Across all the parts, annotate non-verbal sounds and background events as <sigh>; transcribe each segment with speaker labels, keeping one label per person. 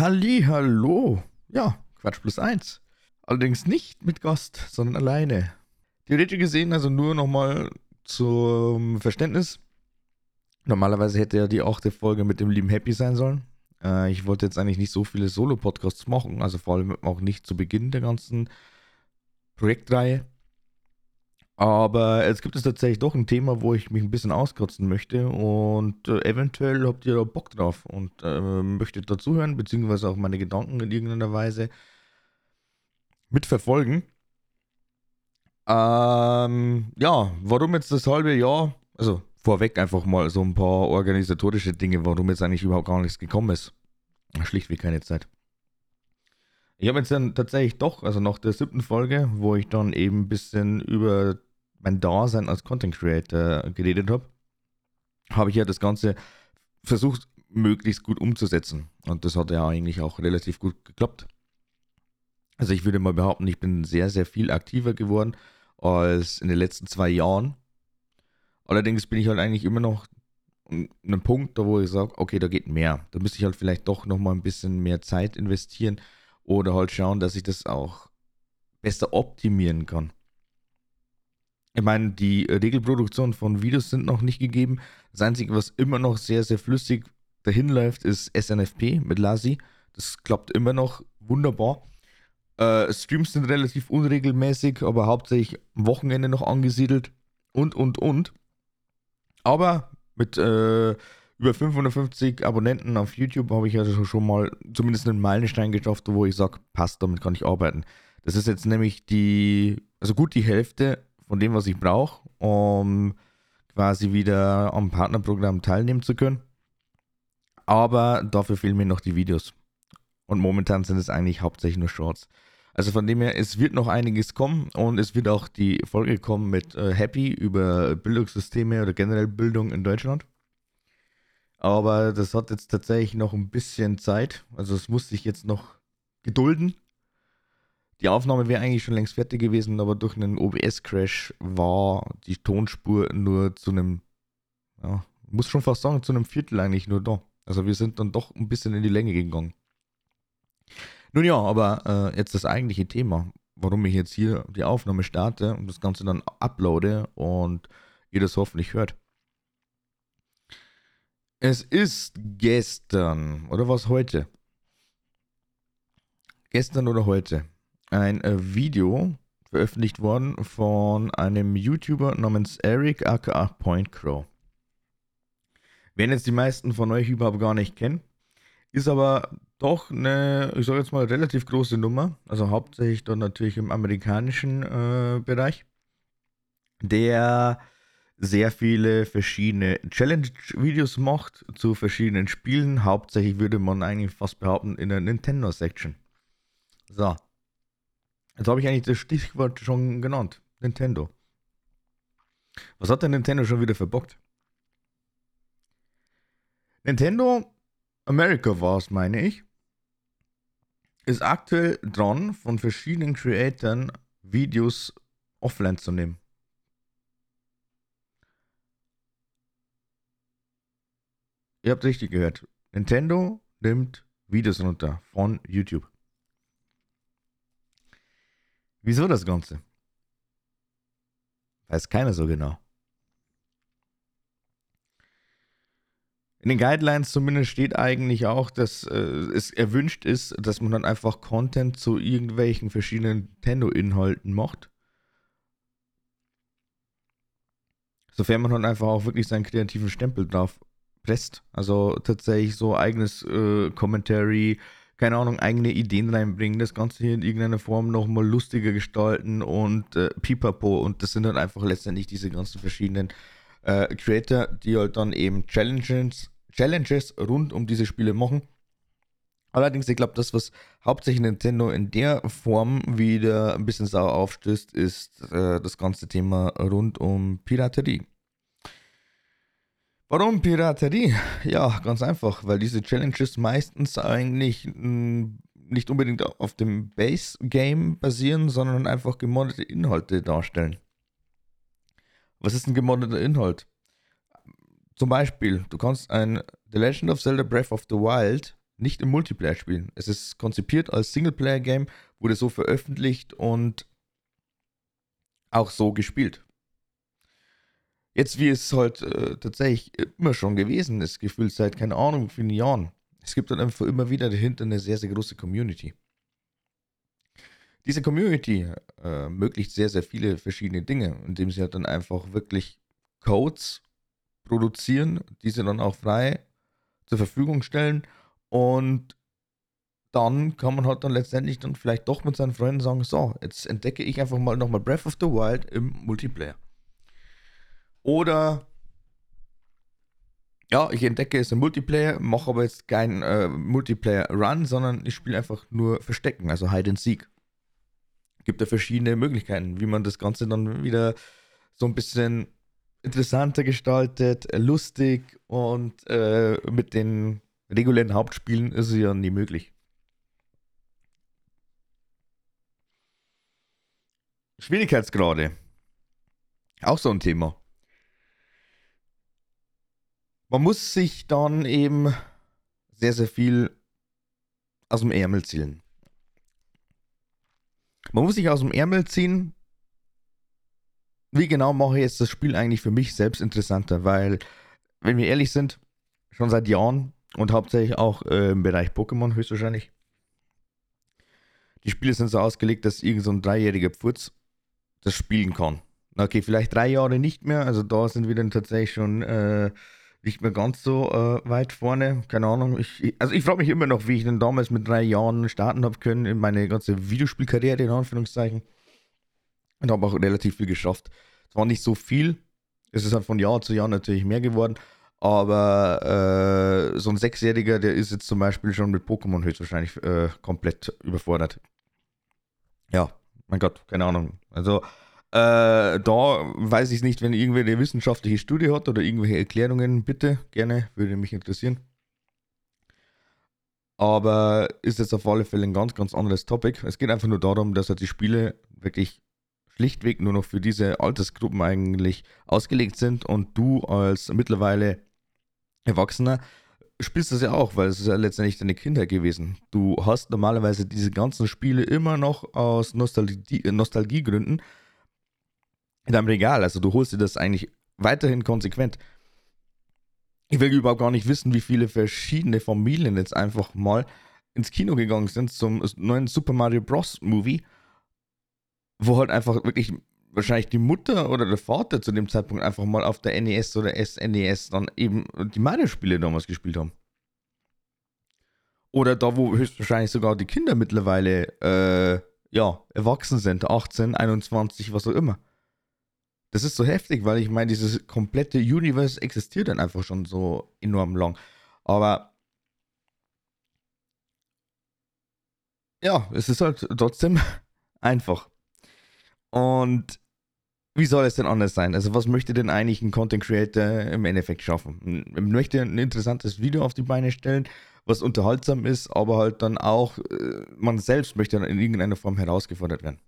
Speaker 1: Halli, hallo. Ja, Quatsch plus eins. Allerdings nicht mit Gast, sondern alleine. Theoretisch gesehen, also nur nochmal zum Verständnis. Normalerweise hätte ja die achte Folge mit dem lieben Happy sein sollen. Äh, ich wollte jetzt eigentlich nicht so viele Solo-Podcasts machen, also vor allem auch nicht zu Beginn der ganzen Projektreihe. Aber jetzt gibt es tatsächlich doch ein Thema, wo ich mich ein bisschen auskotzen möchte und äh, eventuell habt ihr da Bock drauf und äh, möchtet dazuhören, beziehungsweise auch meine Gedanken in irgendeiner Weise mitverfolgen. Ähm, ja, warum jetzt das halbe Jahr? Also vorweg einfach mal so ein paar organisatorische Dinge, warum jetzt eigentlich überhaupt gar nichts gekommen ist. Schlichtweg keine Zeit. Ich habe jetzt dann tatsächlich doch, also nach der siebten Folge, wo ich dann eben ein bisschen über mein Dasein als Content Creator geredet habe, habe ich ja das Ganze versucht, möglichst gut umzusetzen. Und das hat ja eigentlich auch relativ gut geklappt. Also ich würde mal behaupten, ich bin sehr, sehr viel aktiver geworden als in den letzten zwei Jahren. Allerdings bin ich halt eigentlich immer noch an einem Punkt, da wo ich sage, okay, da geht mehr. Da müsste ich halt vielleicht doch nochmal ein bisschen mehr Zeit investieren oder halt schauen, dass ich das auch besser optimieren kann. Ich meine, die Regelproduktion von Videos sind noch nicht gegeben. Das Einzige, was immer noch sehr, sehr flüssig dahin läuft, ist SNFP mit Lazi. Das klappt immer noch wunderbar. Äh, Streams sind relativ unregelmäßig, aber hauptsächlich am Wochenende noch angesiedelt und, und, und. Aber mit äh, über 550 Abonnenten auf YouTube habe ich also schon mal zumindest einen Meilenstein geschafft, wo ich sage, passt, damit kann ich arbeiten. Das ist jetzt nämlich die, also gut die Hälfte von dem, was ich brauche, um quasi wieder am Partnerprogramm teilnehmen zu können. Aber dafür fehlen mir noch die Videos. Und momentan sind es eigentlich hauptsächlich nur Shorts. Also von dem her, es wird noch einiges kommen und es wird auch die Folge kommen mit äh, Happy über Bildungssysteme oder generell Bildung in Deutschland. Aber das hat jetzt tatsächlich noch ein bisschen Zeit. Also es muss sich jetzt noch gedulden. Die Aufnahme wäre eigentlich schon längst fertig gewesen, aber durch einen OBS-Crash war die Tonspur nur zu einem, ja, muss schon fast sagen, zu einem Viertel eigentlich nur da. Also wir sind dann doch ein bisschen in die Länge gegangen. Nun ja, aber äh, jetzt das eigentliche Thema, warum ich jetzt hier die Aufnahme starte und das Ganze dann uploade und ihr das hoffentlich hört. Es ist gestern, oder was heute? Gestern oder heute ein äh, Video veröffentlicht worden von einem YouTuber namens Eric aka Point Crow. Werden jetzt die meisten von euch überhaupt gar nicht kennen, ist aber doch eine, ich sage jetzt mal, relativ große Nummer, also hauptsächlich dann natürlich im amerikanischen äh, Bereich, der sehr viele verschiedene Challenge-Videos macht zu verschiedenen Spielen. Hauptsächlich würde man eigentlich fast behaupten in der Nintendo-Section. So, Jetzt habe ich eigentlich das Stichwort schon genannt. Nintendo. Was hat der Nintendo schon wieder verbockt? Nintendo America war es, meine ich, ist aktuell dran, von verschiedenen Creatoren Videos offline zu nehmen. Ihr habt richtig gehört. Nintendo nimmt Videos runter von YouTube. Wieso das Ganze? Weiß keiner so genau. In den Guidelines zumindest steht eigentlich auch, dass äh, es erwünscht ist, dass man dann einfach Content zu irgendwelchen verschiedenen Nintendo-Inhalten macht. Sofern man dann einfach auch wirklich seinen kreativen Stempel drauf presst. Also tatsächlich so eigenes äh, Commentary, keine Ahnung, eigene Ideen reinbringen, das Ganze hier in irgendeiner Form nochmal lustiger gestalten und äh, pipapo. Und das sind dann einfach letztendlich diese ganzen verschiedenen äh, Creator, die halt dann eben Challenges, Challenges rund um diese Spiele machen. Allerdings, ich glaube, das, was hauptsächlich Nintendo in der Form wieder ein bisschen sauer aufstößt, ist äh, das ganze Thema rund um Piraterie. Warum Piraterie? <laughs> Ja, ganz einfach, weil diese Challenges meistens eigentlich hm, nicht unbedingt auf dem Base-Game basieren, sondern einfach gemoddete Inhalte darstellen. Was ist ein gemoddeter Inhalt? Zum Beispiel, du kannst ein The Legend of Zelda Breath of the Wild nicht im Multiplayer spielen. Es ist konzipiert als Singleplayer-Game, wurde so veröffentlicht und auch so gespielt. Jetzt, wie es halt äh, tatsächlich immer schon gewesen ist, gefühlt seit, keine Ahnung, vielen Jahren. Es gibt dann einfach immer wieder dahinter eine sehr, sehr große Community. Diese Community äh, ermöglicht sehr, sehr viele verschiedene Dinge, indem sie halt dann einfach wirklich Codes produzieren, diese dann auch frei zur Verfügung stellen und dann kann man halt dann letztendlich dann vielleicht doch mit seinen Freunden sagen, so, jetzt entdecke ich einfach mal nochmal Breath of the Wild im Multiplayer. Oder ja, ich entdecke es im Multiplayer, mache aber jetzt keinen äh, Multiplayer-Run, sondern ich spiele einfach nur Verstecken, also Hide and Seek. Gibt ja verschiedene Möglichkeiten, wie man das Ganze dann wieder so ein bisschen interessanter gestaltet, lustig und äh, mit den regulären Hauptspielen ist es ja nie möglich. Schwierigkeitsgrade. Auch so ein Thema. Man muss sich dann eben sehr, sehr viel aus dem Ärmel ziehen. Man muss sich aus dem Ärmel ziehen. Wie genau mache ich jetzt das Spiel eigentlich für mich selbst interessanter? Weil, wenn wir ehrlich sind, schon seit Jahren und hauptsächlich auch äh, im Bereich Pokémon höchstwahrscheinlich. Die Spiele sind so ausgelegt, dass irgend so ein dreijähriger Pfurz das spielen kann. Okay, vielleicht drei Jahre nicht mehr, also da sind wir dann tatsächlich schon äh, nicht mehr ganz so äh, weit vorne. Keine Ahnung. Ich, also ich frage mich immer noch, wie ich denn damals mit drei Jahren starten habe können in meine ganze Videospielkarriere, in Anführungszeichen. Und habe auch relativ viel geschafft. Es war nicht so viel. Es ist halt von Jahr zu Jahr natürlich mehr geworden. Aber äh, so ein Sechsjähriger, der ist jetzt zum Beispiel schon mit Pokémon höchstwahrscheinlich äh, komplett überfordert. Ja, mein Gott, keine Ahnung. Also, äh, da weiß ich nicht, wenn irgendwer eine wissenschaftliche Studie hat oder irgendwelche Erklärungen, bitte, gerne, würde mich interessieren. Aber ist jetzt auf alle Fälle ein ganz, ganz anderes Topic. Es geht einfach nur darum, dass halt die Spiele wirklich schlichtweg nur noch für diese Altersgruppen eigentlich ausgelegt sind und du als mittlerweile Erwachsener spielst das ja auch, weil es ist ja letztendlich deine Kindheit gewesen. Du hast normalerweise diese ganzen Spiele immer noch aus Nostalgie, Nostalgiegründen in deinem Regal. Also du holst dir das eigentlich weiterhin konsequent. Ich will überhaupt gar nicht wissen, wie viele verschiedene Familien jetzt einfach mal ins Kino gegangen sind zum neuen Super Mario Bros. Movie, wo halt einfach wirklich wahrscheinlich die Mutter oder der Vater zu dem Zeitpunkt einfach mal auf der NES oder SNES dann eben die Mario-Spiele damals gespielt haben. Oder da, wo höchstwahrscheinlich sogar die Kinder mittlerweile, äh, ja, erwachsen sind, 18, 21, was auch immer. Das ist so heftig, weil ich meine, dieses komplette Universe existiert dann einfach schon so enorm lang. Aber ja, es ist halt trotzdem <laughs> einfach. Und wie soll es denn anders sein? Also, was möchte denn eigentlich ein Content Creator im Endeffekt schaffen? Er möchte ein interessantes Video auf die Beine stellen, was unterhaltsam ist, aber halt dann auch, äh, man selbst möchte dann in irgendeiner Form herausgefordert werden.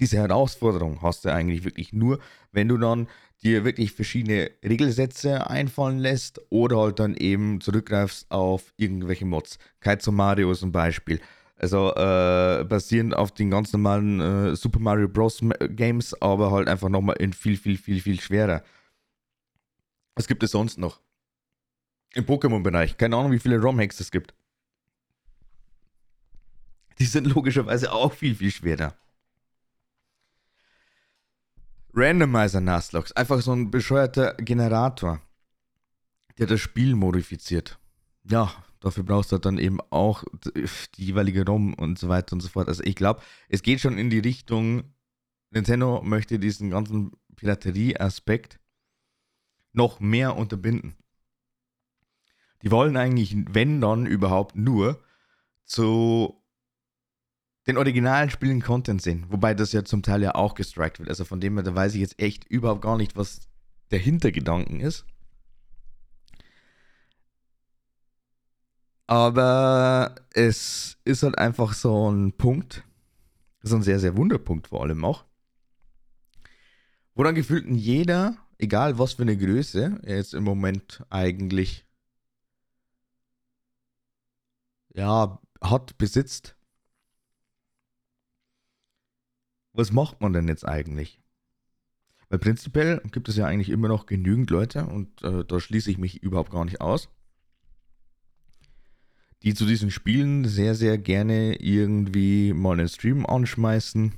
Speaker 1: Diese Herausforderung hast du eigentlich wirklich nur, wenn du dann dir wirklich verschiedene Regelsätze einfallen lässt oder halt dann eben zurückgreifst auf irgendwelche Mods. Kaizo Mario ist ein Beispiel. Also äh, basierend auf den ganz normalen äh, Super Mario Bros. Games, aber halt einfach nochmal in viel, viel, viel, viel schwerer. Was gibt es sonst noch? Im Pokémon-Bereich. Keine Ahnung, wie viele ROM-Hacks es gibt. Die sind logischerweise auch viel, viel schwerer. Randomizer Nuzlocke. Einfach so ein bescheuerter Generator, der das Spiel modifiziert. Ja, dafür brauchst du dann eben auch die jeweilige ROM und so weiter und so fort. Also ich glaube, es geht schon in die Richtung, Nintendo möchte diesen ganzen Piraterie-Aspekt noch mehr unterbinden. Die wollen eigentlich, wenn dann überhaupt nur, zu den originalen Spielen Content sehen. Wobei das ja zum Teil ja auch gestrikt wird. Also von dem her, da weiß ich jetzt echt überhaupt gar nicht, was der Hintergedanken ist. Aber es ist halt einfach so ein Punkt, so ein sehr, sehr Wunderpunkt vor allem auch, wo dann gefühlt jeder, egal was für eine Größe jetzt im Moment eigentlich ja, hat, besitzt. Was macht man denn jetzt eigentlich? Weil prinzipiell gibt es ja eigentlich immer noch genügend Leute, und äh, da schließe ich mich überhaupt gar nicht aus, die zu diesen Spielen sehr, sehr gerne irgendwie mal einen Stream anschmeißen.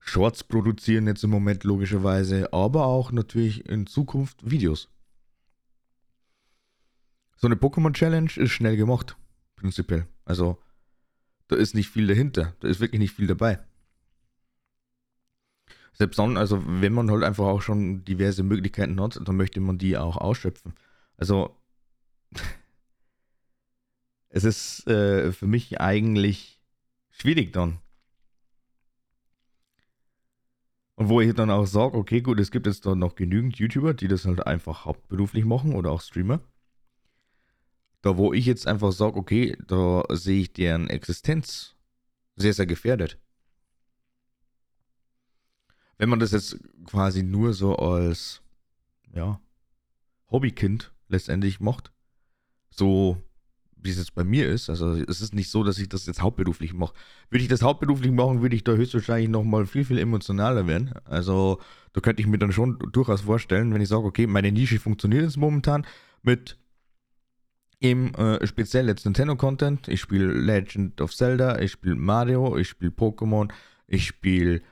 Speaker 1: Shorts produzieren jetzt im Moment logischerweise, aber auch natürlich in Zukunft Videos. So eine Pokémon Challenge ist schnell gemacht, prinzipiell. Also, da ist nicht viel dahinter. Da ist wirklich nicht viel dabei. Selbst dann, also wenn man halt einfach auch schon diverse Möglichkeiten hat, dann möchte man die auch ausschöpfen. Also <laughs> es ist äh, für mich eigentlich schwierig dann. Und wo ich dann auch sage, okay, gut, es gibt jetzt dann noch genügend YouTuber, die das halt einfach hauptberuflich machen oder auch Streamer. Da wo ich jetzt einfach sage, okay, da sehe ich deren Existenz sehr, sehr gefährdet. Wenn man das jetzt quasi nur so als, ja, Hobbykind letztendlich macht, so wie es jetzt bei mir ist, also es ist nicht so, dass ich das jetzt hauptberuflich mache. Würde ich das hauptberuflich machen, würde ich da höchstwahrscheinlich nochmal viel, viel emotionaler werden. Also da könnte ich mir dann schon durchaus vorstellen, wenn ich sage, okay, meine Nische funktioniert jetzt momentan mit eben äh, speziell jetzt Nintendo-Content. Ich spiele Legend of Zelda, ich spiele Mario, ich spiele Pokémon, ich spiele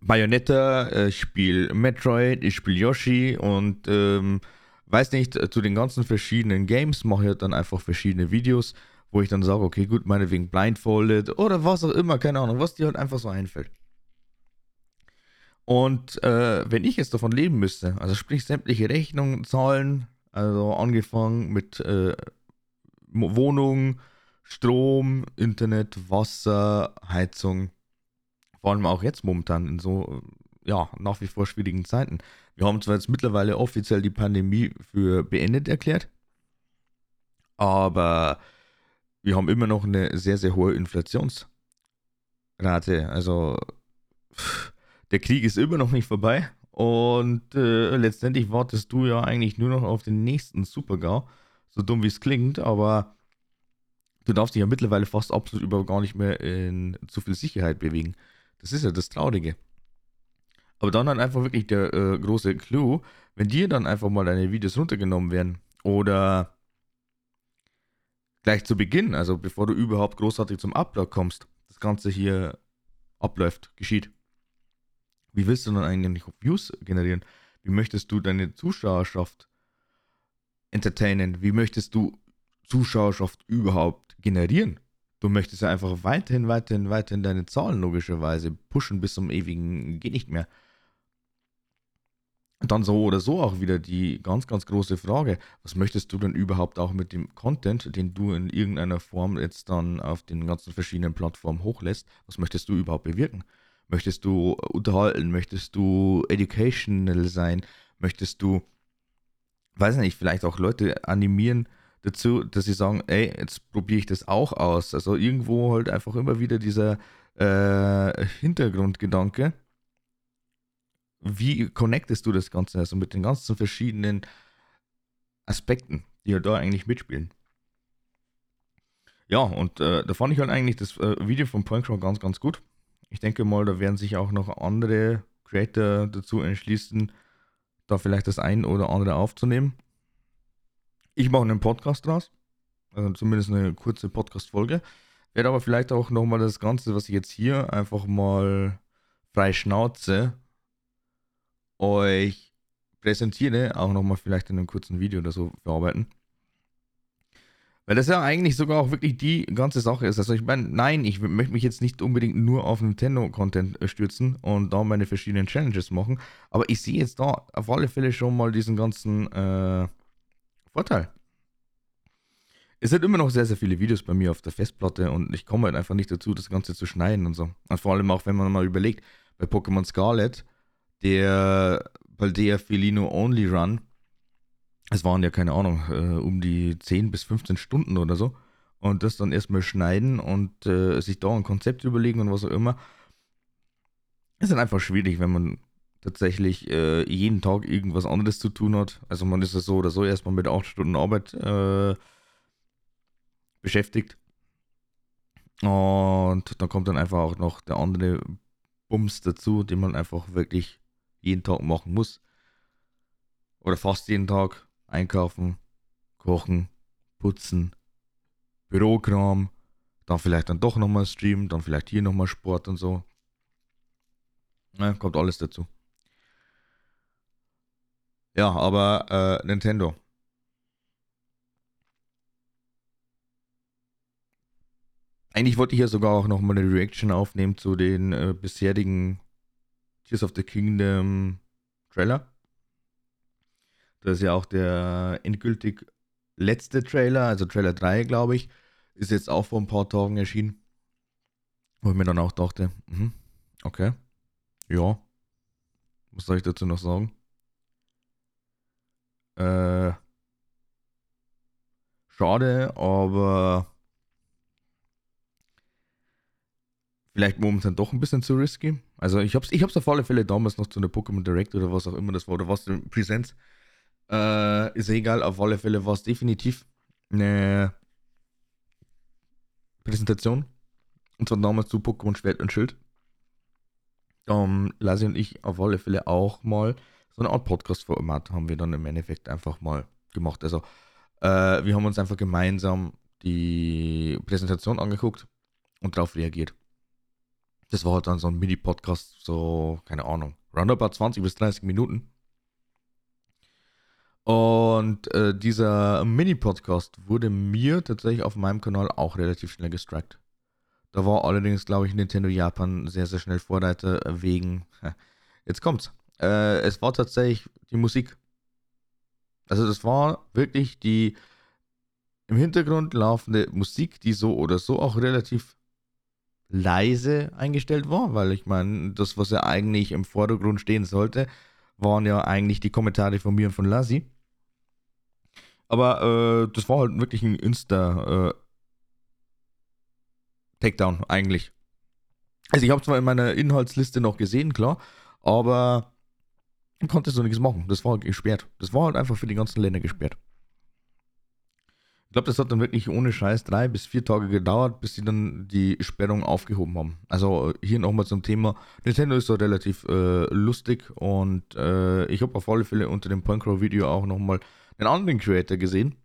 Speaker 1: Bayonetta, äh, ich spiele Metroid, ich spiele Yoshi und ähm, weiß nicht, äh, zu den ganzen verschiedenen Games mache ich dann einfach verschiedene Videos, wo ich dann sage, okay, gut, meinetwegen blindfolded oder was auch immer, keine Ahnung, was dir halt einfach so einfällt. Und äh, wenn ich jetzt davon leben müsste, also sprich sämtliche Rechnungen zahlen, also angefangen mit äh, Wohnung, Strom, Internet, Wasser, Heizung, vor allem auch jetzt momentan in so, ja, nach wie vor schwierigen Zeiten. Wir haben zwar jetzt mittlerweile offiziell die Pandemie für beendet erklärt, aber wir haben immer noch eine sehr, sehr hohe Inflationsrate. Also der Krieg ist immer noch nicht vorbei und äh, letztendlich wartest du ja eigentlich nur noch auf den nächsten Supergau. So dumm wie es klingt, aber du darfst dich ja mittlerweile fast absolut überhaupt gar nicht mehr in zu viel Sicherheit bewegen. Das ist ja das Traurige. Aber dann halt einfach wirklich der äh, große Clou, wenn dir dann einfach mal deine Videos runtergenommen werden oder gleich zu Beginn, also bevor du überhaupt großartig zum Upload kommst, das Ganze hier abläuft, geschieht. Wie willst du dann eigentlich Views generieren? Wie möchtest du deine Zuschauerschaft entertainen? Wie möchtest du Zuschauerschaft überhaupt generieren? Du möchtest ja einfach weiterhin, weiterhin, weiterhin deine Zahlen logischerweise pushen bis zum ewigen geht nicht mehr. Und dann so oder so auch wieder die ganz, ganz große Frage, was möchtest du denn überhaupt auch mit dem Content, den du in irgendeiner Form jetzt dann auf den ganzen verschiedenen Plattformen hochlässt, was möchtest du überhaupt bewirken? Möchtest du unterhalten? Möchtest du educational sein? Möchtest du, weiß nicht, vielleicht auch Leute animieren, dazu, dass sie sagen, ey, jetzt probiere ich das auch aus. Also irgendwo halt einfach immer wieder dieser äh, Hintergrundgedanke. Wie connectest du das Ganze also mit den ganzen verschiedenen Aspekten, die halt da eigentlich mitspielen? Ja, und äh, da fand ich halt eigentlich das äh, Video von Pointcrow ganz, ganz gut. Ich denke mal, da werden sich auch noch andere Creator dazu entschließen, da vielleicht das ein oder andere aufzunehmen. Ich mache einen Podcast draus. Also zumindest eine kurze Podcast-Folge. Werde aber vielleicht auch nochmal das Ganze, was ich jetzt hier einfach mal frei Schnauze euch präsentiere, auch nochmal vielleicht in einem kurzen Video oder so verarbeiten. Weil das ja eigentlich sogar auch wirklich die ganze Sache ist. Also ich meine, nein, ich möchte mich jetzt nicht unbedingt nur auf Nintendo-Content äh, stürzen und da meine verschiedenen Challenges machen. Aber ich sehe jetzt da auf alle Fälle schon mal diesen ganzen äh, Vorteil. Es sind immer noch sehr, sehr viele Videos bei mir auf der Festplatte und ich komme halt einfach nicht dazu, das Ganze zu schneiden und so. Und vor allem auch, wenn man mal überlegt, bei Pokémon Scarlet, der Baldea Felino Only Run, es waren ja keine Ahnung, äh, um die 10 bis 15 Stunden oder so. Und das dann erstmal schneiden und äh, sich da ein Konzept überlegen und was auch immer. Ist dann einfach schwierig, wenn man tatsächlich äh, jeden Tag irgendwas anderes zu tun hat. Also man ist ja so oder so erstmal mit acht Stunden Arbeit äh, beschäftigt. Und dann kommt dann einfach auch noch der andere Bums dazu, den man einfach wirklich jeden Tag machen muss. Oder fast jeden Tag. Einkaufen, kochen, putzen, Bürokram, dann vielleicht dann doch nochmal streamen, dann vielleicht hier nochmal Sport und so. Ja, kommt alles dazu. Ja, aber äh, Nintendo. Eigentlich wollte ich ja sogar auch nochmal eine Reaction aufnehmen zu den äh, bisherigen Tears of the Kingdom Trailer. Das ist ja auch der endgültig letzte Trailer, also Trailer 3, glaube ich, ist jetzt auch vor ein paar Tagen erschienen. Wo ich mir dann auch dachte, mh, okay, ja, was soll ich dazu noch sagen? Äh, schade, aber vielleicht momentan doch ein bisschen zu risky. Also ich hab's, ich auf alle Fälle damals noch zu einer Pokémon Direct oder was auch immer das war, oder was, Presents. Äh, ist egal, auf alle Fälle war es definitiv eine Präsentation. Und zwar damals zu Pokémon Schwert und Schild. Um, Lassi und ich auf alle Fälle auch mal so eine Art Podcast-Format haben wir dann im Endeffekt einfach mal gemacht. Also, äh, wir haben uns einfach gemeinsam die Präsentation angeguckt und darauf reagiert. Das war halt dann so ein Mini-Podcast, so, keine Ahnung, roundabout 20 bis 30 Minuten. Und äh, dieser Mini-Podcast wurde mir tatsächlich auf meinem Kanal auch relativ schnell gestrikt. Da war allerdings, glaube ich, Nintendo Japan sehr, sehr schnell Vorreiter wegen. Jetzt kommt's. Äh, es war tatsächlich die Musik. Also, das war wirklich die im Hintergrund laufende Musik, die so oder so auch relativ leise eingestellt war, weil ich meine, das, was ja eigentlich im Vordergrund stehen sollte, waren ja eigentlich die Kommentare von mir und von Lassi. Aber äh, das war halt wirklich ein Insta äh, eigentlich. Also ich habe zwar in meiner Inhaltsliste noch gesehen, klar, aber konnte so nichts machen. Das war gesperrt. Das war halt einfach für die ganzen Länder gesperrt. Ich glaube, das hat dann wirklich ohne Scheiß drei bis vier Tage gedauert, bis sie dann die Sperrung aufgehoben haben. Also hier nochmal zum Thema. Nintendo ist so relativ äh, lustig und äh, ich habe auf alle Fälle unter dem Punkrow-Video auch nochmal einen anderen Creator gesehen,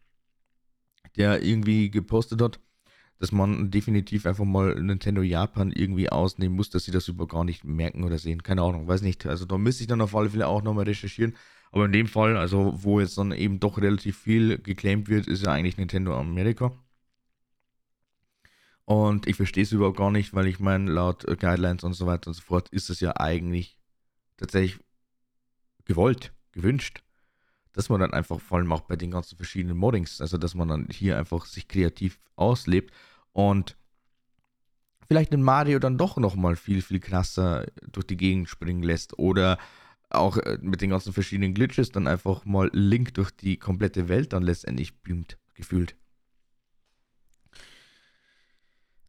Speaker 1: der irgendwie gepostet hat, dass man definitiv einfach mal Nintendo Japan irgendwie ausnehmen muss, dass sie das über gar nicht merken oder sehen. Keine Ahnung, weiß nicht. Also da müsste ich dann auf alle Fälle auch nochmal recherchieren. Aber in dem Fall, also wo jetzt dann eben doch relativ viel geclaimed wird, ist ja eigentlich Nintendo Amerika. Und ich verstehe es überhaupt gar nicht, weil ich meine, laut Guidelines und so weiter und so fort ist es ja eigentlich tatsächlich gewollt, gewünscht dass man dann einfach, vor allem auch bei den ganzen verschiedenen Moddings, also dass man dann hier einfach sich kreativ auslebt und vielleicht den Mario dann doch nochmal viel, viel krasser durch die Gegend springen lässt oder auch äh, mit den ganzen verschiedenen Glitches dann einfach mal Link durch die komplette Welt dann letztendlich beamt, gefühlt.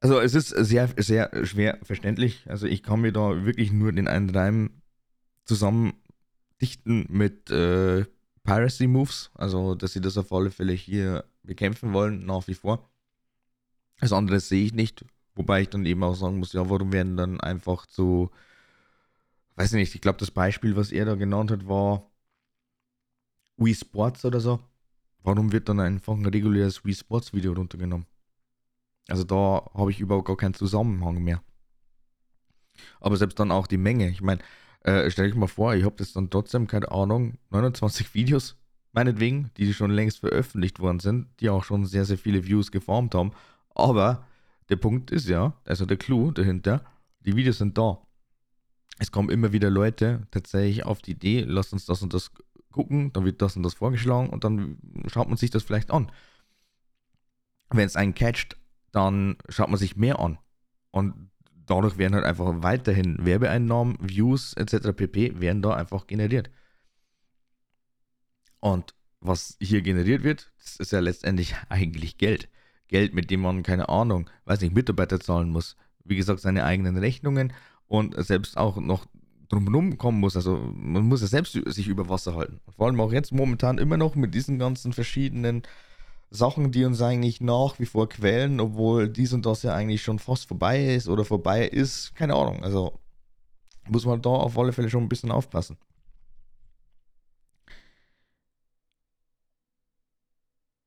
Speaker 1: Also es ist sehr, sehr schwer verständlich. Also ich kann mir da wirklich nur den einen Reim zusammen dichten mit äh, Piracy Moves, also dass sie das auf alle Fälle hier bekämpfen wollen, nach wie vor. Das andere sehe ich nicht, wobei ich dann eben auch sagen muss, ja, warum werden dann einfach so, weiß nicht, ich glaube, das Beispiel, was er da genannt hat, war Wii Sports oder so. Warum wird dann einfach ein reguläres Wii Sports Video runtergenommen? Also da habe ich überhaupt gar keinen Zusammenhang mehr. Aber selbst dann auch die Menge. Ich meine, äh, stell dich mal vor, ich habe das dann trotzdem, keine Ahnung, 29 Videos, meinetwegen, die schon längst veröffentlicht worden sind, die auch schon sehr, sehr viele Views geformt haben. Aber der Punkt ist ja, also der Clou dahinter, die Videos sind da. Es kommen immer wieder Leute tatsächlich auf die Idee, lass uns das und das gucken, dann wird das und das vorgeschlagen und dann schaut man sich das vielleicht an. Wenn es einen catcht, dann schaut man sich mehr an. Und dadurch werden halt einfach weiterhin Werbeeinnahmen, Views etc. pp. werden da einfach generiert. Und was hier generiert wird, das ist ja letztendlich <laughs> eigentlich Geld. Geld, mit dem man, keine Ahnung, weiß nicht, Mitarbeiter zahlen muss. Wie gesagt, seine eigenen Rechnungen und selbst auch noch drumherum kommen muss. Also man muss ja selbst sich über Wasser halten. vor allem auch jetzt momentan immer noch mit diesen ganzen verschiedenen Sachen, die uns eigentlich nach wie vor quälen, obwohl dies und das ja eigentlich schon fast vorbei ist oder vorbei ist. Keine Ahnung. Also muss man da auf alle Fälle schon ein bisschen aufpassen.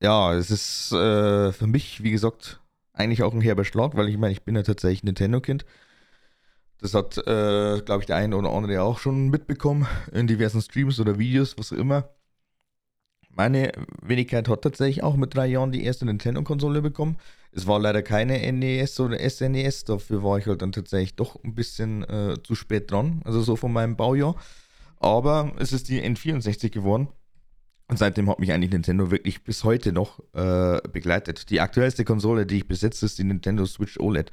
Speaker 1: Ja, es ist äh, für mich, wie gesagt, eigentlich auch ein herber Schlag, weil ich meine, ich bin ja tatsächlich Nintendo-Kind. Das hat, äh, glaube ich, der eine oder andere auch schon mitbekommen in diversen Streams oder Videos, was auch immer. Meine Wenigkeit hat tatsächlich auch mit drei Jahren die erste Nintendo-Konsole bekommen. Es war leider keine NES oder SNES, dafür war ich halt dann tatsächlich doch ein bisschen äh, zu spät dran, also so von meinem Baujahr. Aber es ist die N64 geworden. Und seitdem hat mich eigentlich Nintendo wirklich bis heute noch äh, begleitet. Die aktuellste Konsole, die ich besitze, ist die Nintendo Switch OLED.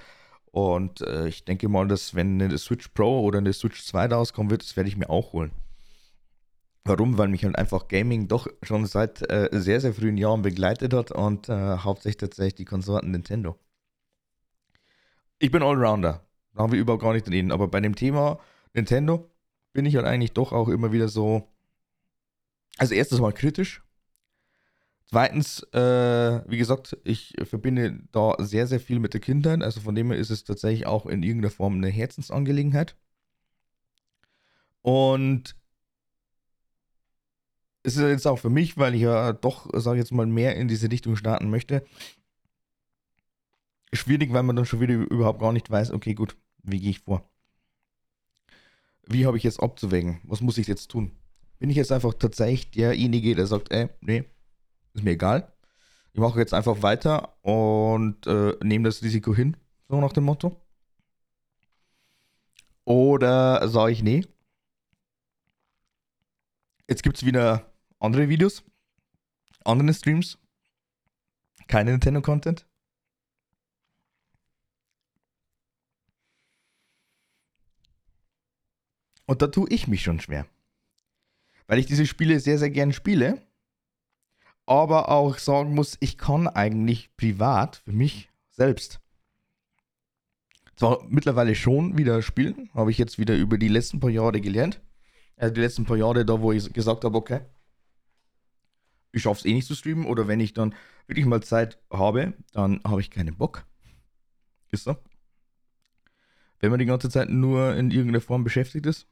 Speaker 1: Und äh, ich denke mal, dass wenn eine Switch Pro oder eine Switch 2 rauskommen wird, das werde ich mir auch holen. Warum? Weil mich halt einfach Gaming doch schon seit äh, sehr, sehr frühen Jahren begleitet hat und äh, hauptsächlich tatsächlich die Konsorten Nintendo. Ich bin Allrounder. Da haben wir überhaupt gar nicht reden. Aber bei dem Thema Nintendo bin ich halt eigentlich doch auch immer wieder so. Also, erstes Mal kritisch. Zweitens, äh, wie gesagt, ich verbinde da sehr, sehr viel mit der Kindheit. Also von dem her ist es tatsächlich auch in irgendeiner Form eine Herzensangelegenheit. Und es ist jetzt auch für mich, weil ich ja doch, sage ich jetzt mal, mehr in diese Richtung starten möchte, schwierig, weil man dann schon wieder überhaupt gar nicht weiß, okay, gut, wie gehe ich vor? Wie habe ich jetzt abzuwägen? Was muss ich jetzt tun? Bin ich jetzt einfach tatsächlich derjenige, der sagt, ey, nee, ist mir egal. Ich mache jetzt einfach weiter und äh, nehme das Risiko hin, so nach dem Motto. Oder sage ich, nee. Jetzt gibt es wieder andere Videos, andere Streams, keine Nintendo-Content. Und da tue ich mich schon schwer. Weil ich diese Spiele sehr, sehr gern spiele aber auch sagen muss, ich kann eigentlich privat für mich selbst zwar mittlerweile schon wieder spielen, habe ich jetzt wieder über die letzten paar Jahre gelernt. Also die letzten paar Jahre da, wo ich gesagt habe, okay, ich schaffe es eh nicht zu streamen oder wenn ich dann wirklich mal Zeit habe, dann habe ich keinen Bock. Ist so. Wenn man die ganze Zeit nur in irgendeiner Form beschäftigt ist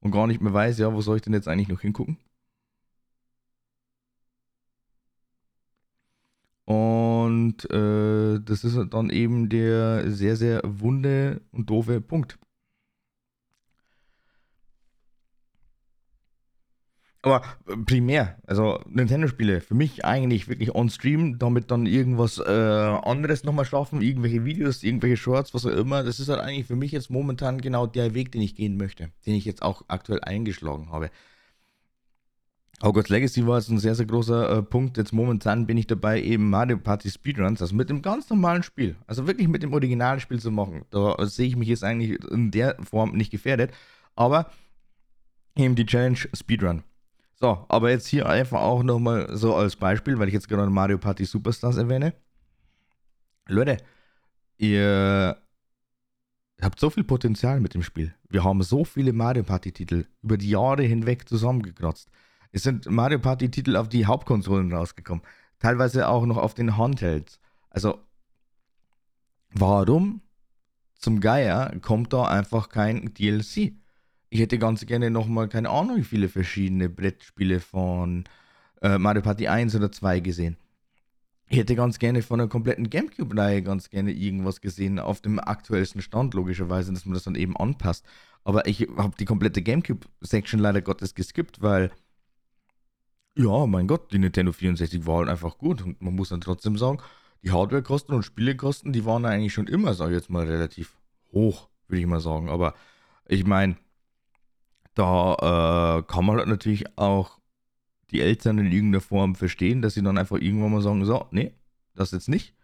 Speaker 1: und gar nicht mehr weiß, ja, wo soll ich denn jetzt eigentlich noch hingucken? Und äh, das ist dann eben der sehr, sehr wunde und doofe Punkt. Aber äh, primär, also Nintendo-Spiele, für mich eigentlich wirklich on-stream, damit dann irgendwas äh, anderes nochmal schaffen, irgendwelche Videos, irgendwelche Shorts, was auch immer. Das ist halt eigentlich für mich jetzt momentan genau der Weg, den ich gehen möchte, den ich jetzt auch aktuell eingeschlagen habe. Hogwarts Legacy war jetzt ein sehr, sehr großer äh, Punkt. Jetzt momentan bin ich dabei, eben Mario Party Speedruns, also mit dem ganz normalen Spiel, also wirklich mit dem Originalspiel zu machen. Da sehe ich mich jetzt eigentlich in der Form nicht gefährdet, aber eben die Challenge Speedrun. So, aber jetzt hier einfach auch nochmal so als Beispiel, weil ich jetzt gerade Mario Party Superstars erwähne. Leute, ihr habt so viel Potenzial mit dem Spiel. Wir haben so viele Mario Party Titel über die Jahre hinweg zusammengekratzt. Es sind Mario Party-Titel auf die Hauptkonsolen rausgekommen. Teilweise auch noch auf den Handhelds. Also, warum zum Geier kommt da einfach kein DLC? Ich hätte ganz gerne nochmal, keine Ahnung, wie viele verschiedene Brettspiele von äh, Mario Party 1 oder 2 gesehen. Ich hätte ganz gerne von der kompletten Gamecube-Reihe ganz gerne irgendwas gesehen, auf dem aktuellsten Stand, logischerweise, dass man das dann eben anpasst. Aber ich habe die komplette Gamecube-Section leider Gottes geskippt, weil ja, mein Gott, die Nintendo 64 war halt einfach gut. Und man muss dann trotzdem sagen, die Hardwarekosten und Spielekosten, die waren eigentlich schon immer, sag ich jetzt mal, relativ hoch, würde ich mal sagen. Aber ich meine, da äh, kann man halt natürlich auch die Eltern in irgendeiner Form verstehen, dass sie dann einfach irgendwann mal sagen, so, nee, das jetzt nicht.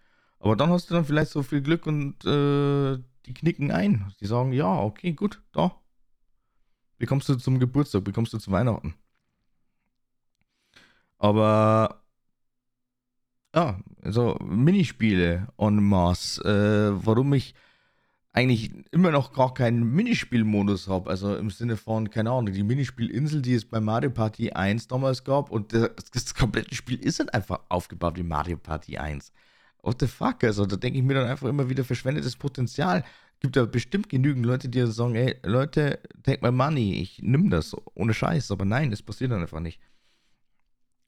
Speaker 1: Aber dann hast du dann vielleicht so viel Glück und äh, die knicken ein. Die sagen, ja, okay, gut, da. Bekommst du zum Geburtstag, bekommst du zu Weihnachten. Aber ja, also Minispiele en masse. Äh, warum ich eigentlich immer noch gar keinen Minispielmodus habe. Also im Sinne von, keine Ahnung, die Minispielinsel, die es bei Mario Party 1 damals gab und das, das komplette Spiel ist halt einfach aufgebaut wie Mario Party 1. What the fuck? Also da denke ich mir dann einfach immer wieder verschwendetes Potenzial. Gibt ja bestimmt genügend Leute, die sagen, ey, Leute, take my money, ich nimm das, ohne Scheiß. Aber nein, das passiert dann einfach nicht.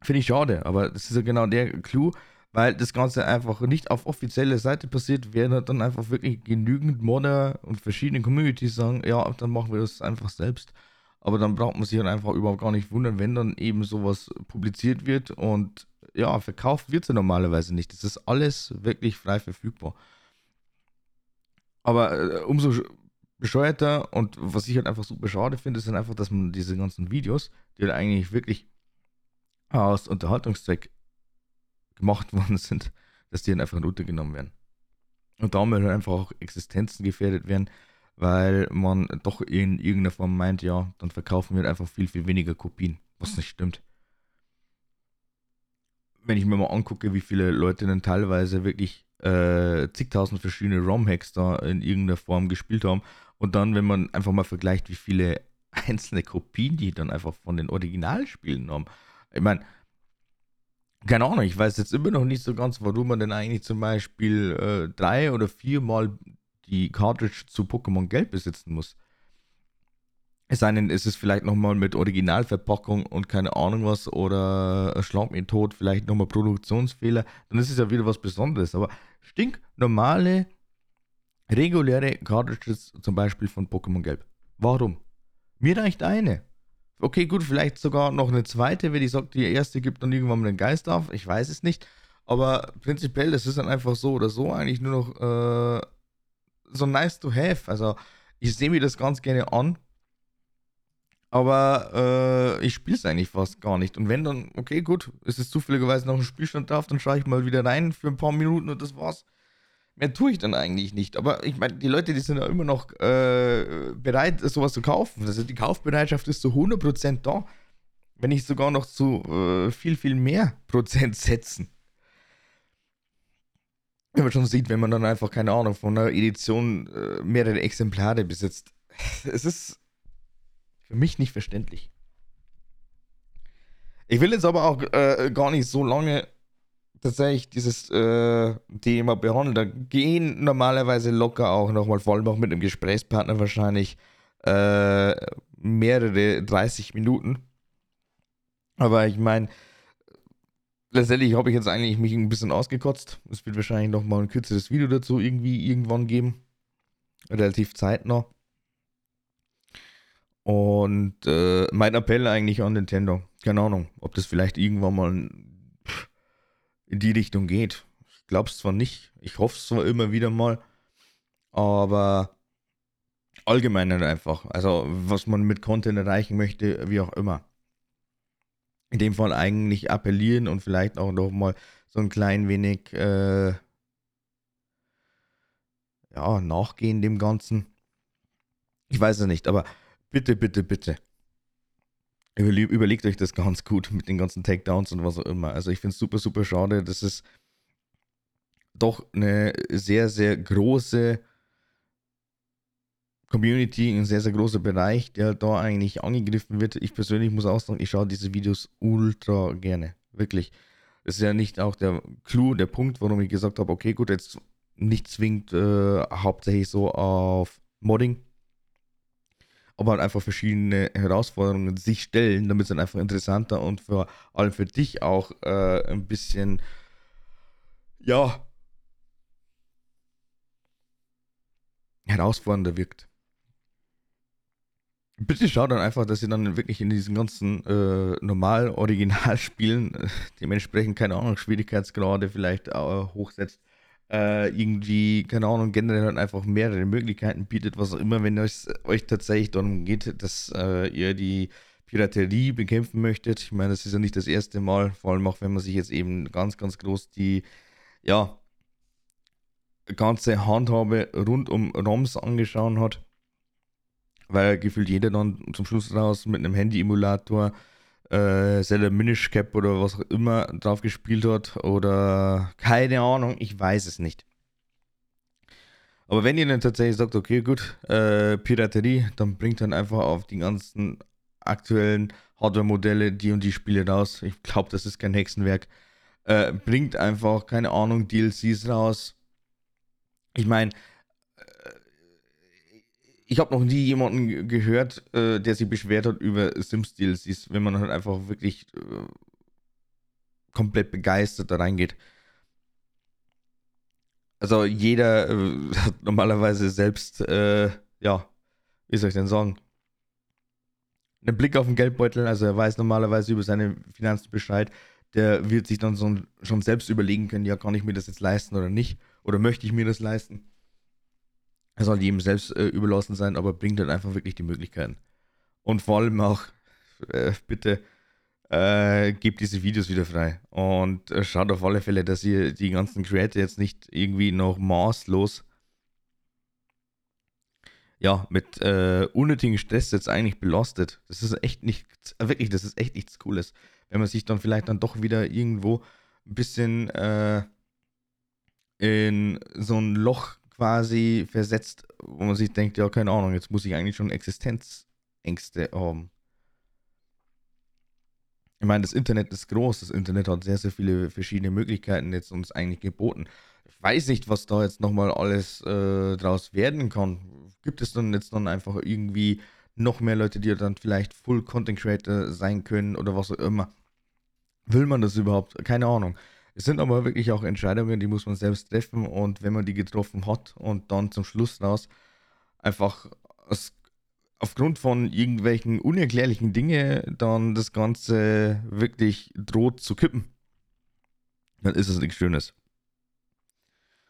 Speaker 1: Finde ich schade, aber das ist ja genau der Clou weil das Ganze einfach nicht auf offizieller Seite passiert, werden dann einfach wirklich genügend Modder und verschiedene Communities sagen, ja, dann machen wir das einfach selbst. Aber dann braucht man sich halt einfach überhaupt gar nicht wundern, wenn dann eben sowas publiziert wird und ja, verkauft wird es ja normalerweise nicht. Das ist alles wirklich frei verfügbar. Aber äh, umso bescheuerter und was ich halt einfach super schade finde, ist dann einfach, dass man diese ganzen Videos, die halt eigentlich wirklich aus Unterhaltungszweck gemacht <laughs> worden sind, dass die dann einfach untergenommen werden. Und damit halt einfach auch Existenzen gefährdet werden, weil man doch in irgendeiner Form meint, ja, dann verkaufen wir halt einfach viel, viel weniger Kopien, was nicht stimmt. Wenn ich mir mal angucke, wie viele Leute dann teilweise wirklich äh, zigtausend verschiedene ROM-Hacks da in irgendeiner Form gespielt haben und dann, wenn man einfach mal vergleicht, wie viele einzelne Kopien die dann einfach von den Originalspielen haben. Ich meine, keine Ahnung, ich weiß jetzt immer noch nicht so ganz, warum man denn eigentlich zum Beispiel äh, drei oder viermal die Cartridge zu Pokémon Gelb besitzen muss. Es sei denn, ist es vielleicht nochmal mit Originalverpackung und keine Ahnung was oder Schlag mir tot, vielleicht nochmal Produktionsfehler, dann ist es ja wieder was Besonderes. Aber stinknormale, reguläre Cartridges zum Beispiel von Pokémon Gelb. Warum? Mir reicht eine. Okay, gut, vielleicht sogar noch eine zweite, wenn ich sage, die erste gibt dann irgendwann mal den Geist auf. Ich weiß es nicht. Aber prinzipiell, das ist dann einfach so oder so eigentlich nur noch äh, so nice to have. Also, ich sehe mir das ganz gerne an. Aber äh, ich spiele es eigentlich fast gar nicht. Und wenn dann, okay, gut, ist es zufälligerweise noch ein Spielstand drauf, dann schaue ich mal wieder rein für ein paar Minuten und das war's mehr tue ich dann eigentlich nicht. Aber ich meine, die Leute, die sind ja immer noch äh, bereit, sowas zu kaufen. Also die Kaufbereitschaft ist zu 100% da. Wenn nicht sogar noch zu äh, viel, viel mehr Prozent setzen. Wenn man schon sieht, wenn man dann einfach, keine Ahnung, von einer Edition äh, mehrere Exemplare besitzt. <laughs> Es ist für mich nicht verständlich. Ich will jetzt aber auch äh, gar nicht so lange tatsächlich dieses äh, Thema behandeln. Da gehen normalerweise locker auch nochmal, vor allem auch mit einem Gesprächspartner wahrscheinlich, äh, mehrere 30 Minuten. Aber ich meine, letztendlich habe ich jetzt eigentlich mich ein bisschen ausgekotzt. Es wird wahrscheinlich nochmal ein kürzeres Video dazu irgendwie irgendwann geben. Relativ zeitnah. Und äh, mein Appell eigentlich an Nintendo. Keine Ahnung, ob das vielleicht irgendwann mal ein in die Richtung geht. Ich glaube es zwar nicht, ich hoffe es zwar immer wieder mal, aber allgemein halt einfach. Also, was man mit Content erreichen möchte, wie auch immer. In dem Fall eigentlich appellieren und vielleicht auch noch mal so ein klein wenig äh, ja, nachgehen dem Ganzen. Ich weiß es nicht, aber bitte, bitte, bitte überlegt euch das ganz gut mit den ganzen Takedowns und was auch immer. Also ich finde es super, super schade. Das ist doch eine sehr, sehr große Community, ein sehr, sehr großer Bereich, der da eigentlich angegriffen wird. Ich persönlich muss auch sagen, ich schaue diese Videos ultra gerne. Wirklich. Das ist ja nicht auch der Clou, der Punkt, warum ich gesagt habe, okay, gut, jetzt nicht zwingend äh, hauptsächlich so auf Modding aber halt einfach verschiedene Herausforderungen sich stellen, damit es dann einfach interessanter und vor allem für dich auch äh, ein bisschen, ja, herausfordernder wirkt. Bitte schaut dann einfach, dass ihr dann wirklich in diesen ganzen äh, normal Originalspielen äh, dementsprechend, keine Ahnung, Schwierigkeitsgrade vielleicht äh, hochsetzt äh, irgendwie, keine Ahnung, generell halt einfach mehrere Möglichkeiten bietet, was auch immer, wenn es euch tatsächlich darum geht, dass äh, ihr die Piraterie bekämpfen möchtet. Ich meine, das ist ja nicht das erste Mal, vor allem auch wenn man sich jetzt eben ganz, ganz groß die, ja, ganze Handhabe rund um ROMs angeschaut hat, weil gefühlt jeder dann zum Schluss raus mit einem Handy-Emulator äh, Zelda Minish Cap oder was auch immer drauf gespielt hat oder keine Ahnung, ich weiß es nicht. Aber wenn ihr dann tatsächlich sagt, okay, gut, äh, Piraterie, dann bringt dann einfach auf die ganzen aktuellen Hardware-Modelle die und die Spiele raus. Ich glaube, das ist kein Hexenwerk. Äh, bringt einfach, keine Ahnung, DLCs raus. Ich meine, ich habe noch nie jemanden gehört, äh, der sich beschwert hat über Sims DLCs, wenn man halt einfach wirklich äh, komplett begeistert da reingeht. Also jeder äh, <laughs> hat normalerweise selbst, äh, ja, wie soll ich denn sagen, einen Blick auf den Geldbeutel, also er weiß normalerweise über seine Finanzen Bescheid, der wird sich dann so, schon selbst überlegen können, ja, kann ich mir das jetzt leisten oder nicht? Oder möchte ich mir das leisten? Er soll jedem selbst äh, überlassen sein, aber bringt dann einfach wirklich die Möglichkeiten. Und vor allem auch, äh, bitte, äh, gebt diese Videos wieder frei. Und äh, schaut auf alle Fälle, dass ihr die ganzen Creator jetzt nicht irgendwie noch maßlos ja, mit äh, unnötigen Stress jetzt eigentlich belastet. Das ist echt nichts, wirklich, das ist echt nichts Cooles. Wenn man sich dann vielleicht dann doch wieder irgendwo ein bisschen äh, in so ein Loch quasi versetzt, wo man sich denkt, ja, keine Ahnung, jetzt muss ich eigentlich schon Existenzängste haben. Ich meine, das Internet ist groß, das Internet hat sehr, sehr viele verschiedene Möglichkeiten jetzt uns eigentlich geboten. Ich weiß nicht, was da jetzt nochmal alles äh, draus werden kann. Gibt es dann jetzt dann einfach irgendwie noch mehr Leute, die dann vielleicht Full Content Creator sein können oder was auch immer? Will man das überhaupt? Keine Ahnung. Es sind aber wirklich auch Entscheidungen, die muss man selbst treffen und wenn man die getroffen hat und dann zum Schluss raus einfach aus aufgrund von irgendwelchen unerklärlichen Dingen dann das Ganze wirklich droht zu kippen, dann ist es nichts Schönes.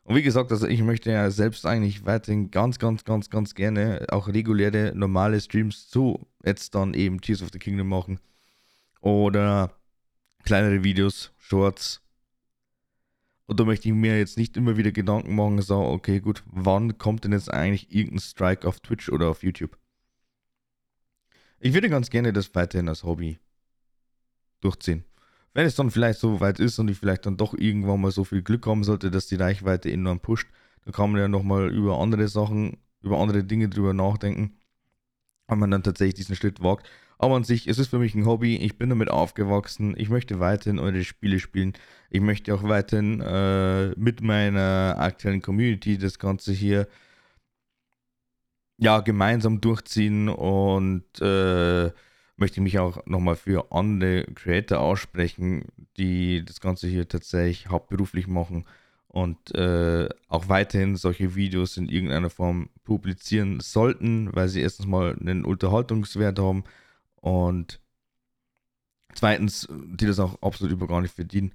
Speaker 1: Und wie gesagt, also ich möchte ja selbst eigentlich weiterhin ganz, ganz, ganz, ganz gerne auch reguläre, normale Streams zu jetzt dann eben Tears of the Kingdom machen. Oder kleinere Videos, Shorts. Und da möchte ich mir jetzt nicht immer wieder Gedanken machen, so, okay, gut, wann kommt denn jetzt eigentlich irgendein Strike auf Twitch oder auf YouTube? Ich würde ganz gerne das weiterhin als Hobby durchziehen. Wenn es dann vielleicht so weit ist und ich vielleicht dann doch irgendwann mal so viel Glück haben sollte, dass die Reichweite enorm pusht, dann kann man ja nochmal über andere Sachen, über andere Dinge drüber nachdenken, wenn man dann tatsächlich diesen Schritt wagt. Aber an sich, es ist für mich ein Hobby, ich bin damit aufgewachsen, ich möchte weiterhin eure Spiele spielen, ich möchte auch weiterhin äh, mit meiner aktuellen Community das Ganze hier ja, gemeinsam durchziehen und äh, möchte mich auch nochmal für andere Creator aussprechen, die das Ganze hier tatsächlich hauptberuflich machen und äh, auch weiterhin solche Videos in irgendeiner Form publizieren sollten, weil sie erstens mal einen Unterhaltungswert haben und zweitens, die das auch absolut über gar nicht verdienen,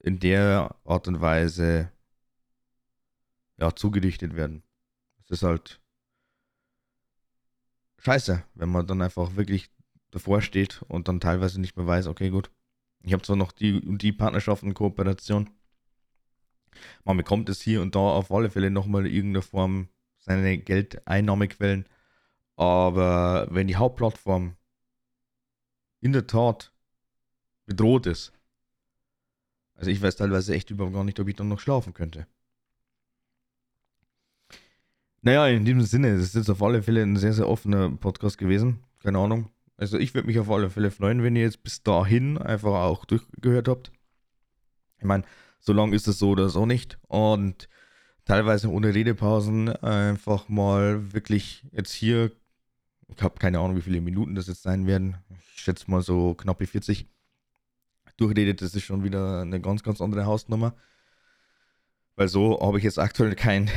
Speaker 1: in der Art und Weise ja, zugedichtet werden. Es ist halt scheiße, wenn man dann einfach wirklich davor steht und dann teilweise nicht mehr weiß, okay, gut, ich habe zwar noch die und die Partnerschaften, Kooperation, man bekommt es hier und da auf alle Fälle nochmal in irgendeiner Form seine Geldeinnahmequellen, aber wenn die Hauptplattform in der Tat bedroht ist, also ich weiß teilweise echt überhaupt gar nicht, ob ich dann noch schlafen könnte. Naja, in diesem Sinne, es ist jetzt auf alle Fälle ein sehr, sehr offener Podcast gewesen. Keine Ahnung. Also ich würde mich auf alle Fälle freuen, wenn ihr jetzt bis dahin einfach auch durchgehört habt. Ich meine, so lang ist es so oder so nicht. Und teilweise ohne Redepausen einfach mal wirklich jetzt hier, ich habe keine Ahnung, wie viele Minuten das jetzt sein werden. Ich schätze mal so knappe 40. Durchredet, das ist schon wieder eine ganz, ganz andere Hausnummer. Weil so habe ich jetzt aktuell keinen,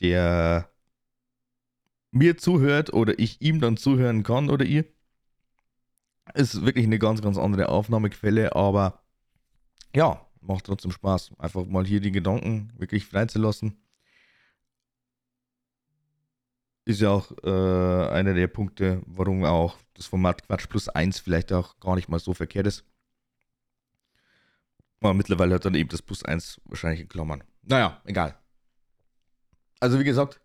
Speaker 1: der mir zuhört oder ich ihm dann zuhören kann oder ihr. Ist wirklich eine ganz, ganz andere Aufnahmequelle, aber ja, macht trotzdem Spaß. Einfach mal hier die Gedanken wirklich freizulassen. Ist ja auch äh, einer der Punkte, warum auch das Format Quatsch plus 1 vielleicht auch gar nicht mal so verkehrt ist. Aber mittlerweile hat dann eben das plus 1 wahrscheinlich in Klammern. Naja, egal. Also wie gesagt,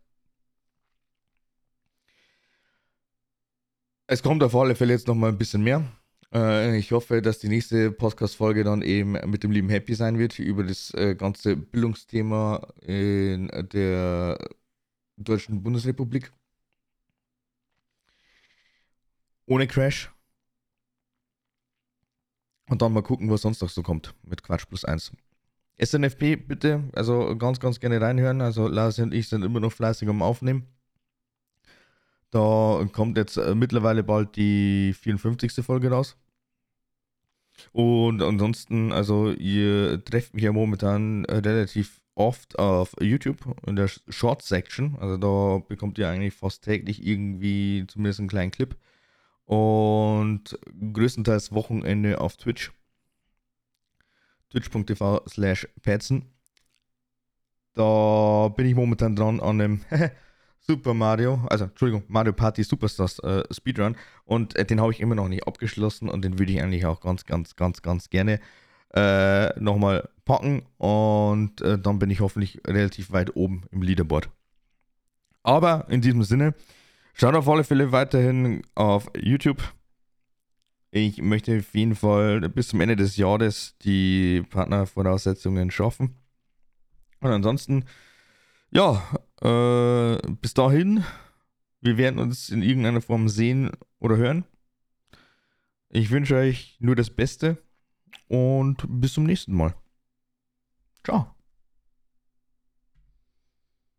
Speaker 1: Es kommt auf alle Fälle jetzt noch mal ein bisschen mehr. Äh, ich hoffe, dass die nächste Podcast-Folge dann eben mit dem lieben Happy sein wird über das äh, ganze Bildungsthema in der Deutschen Bundesrepublik. Ohne Crash. Und dann mal gucken, was sonst noch so kommt mit Quatsch plus 1. SNFP bitte, also ganz, ganz gerne reinhören. Also Lars und ich sind immer noch fleißig am Aufnehmen. Da kommt jetzt äh, mittlerweile bald die 54. Folge raus. Und ansonsten, also ihr trefft mich ja momentan relativ oft auf YouTube in der Short Section. Also da bekommt ihr eigentlich fast täglich irgendwie zumindest einen kleinen Clip. Und größtenteils Wochenende auf Twitch. Twitch.tv slash Petzen. Da bin ich momentan dran an einem <laughs> Super Mario, also Entschuldigung, Mario Party Superstars äh, Speedrun und äh, den habe ich immer noch nicht abgeschlossen und den würde ich eigentlich auch ganz, ganz, ganz, ganz gerne äh, nochmal packen und äh, dann bin ich hoffentlich relativ weit oben im Leaderboard. Aber in diesem Sinne, schaut auf alle Fälle weiterhin auf YouTube. Ich möchte auf jeden Fall bis zum Ende des Jahres die Partnervoraussetzungen schaffen. Und ansonsten, ja, äh, bis dahin, wir werden uns in irgendeiner Form sehen oder hören. Ich wünsche euch nur das Beste und bis zum nächsten Mal. Ciao.